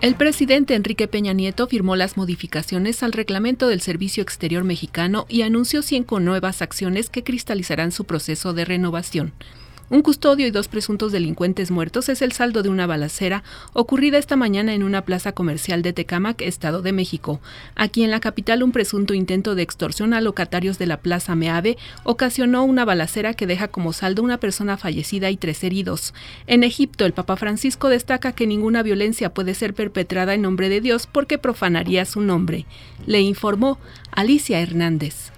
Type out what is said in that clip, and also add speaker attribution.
Speaker 1: El presidente Enrique Peña Nieto firmó las modificaciones al reglamento del Servicio Exterior Mexicano y anunció cinco nuevas acciones que cristalizarán su proceso de renovación. Un custodio y dos presuntos delincuentes muertos es el saldo de una balacera ocurrida esta mañana en una plaza comercial de Tecámac, Estado de México. Aquí en la capital, un presunto intento de extorsión a locatarios de la plaza Meave ocasionó una balacera que deja como saldo una persona fallecida y tres heridos. En Egipto, el Papa Francisco destaca que ninguna violencia puede ser perpetrada en nombre de Dios porque profanaría su nombre. Le informó Alicia Hernández.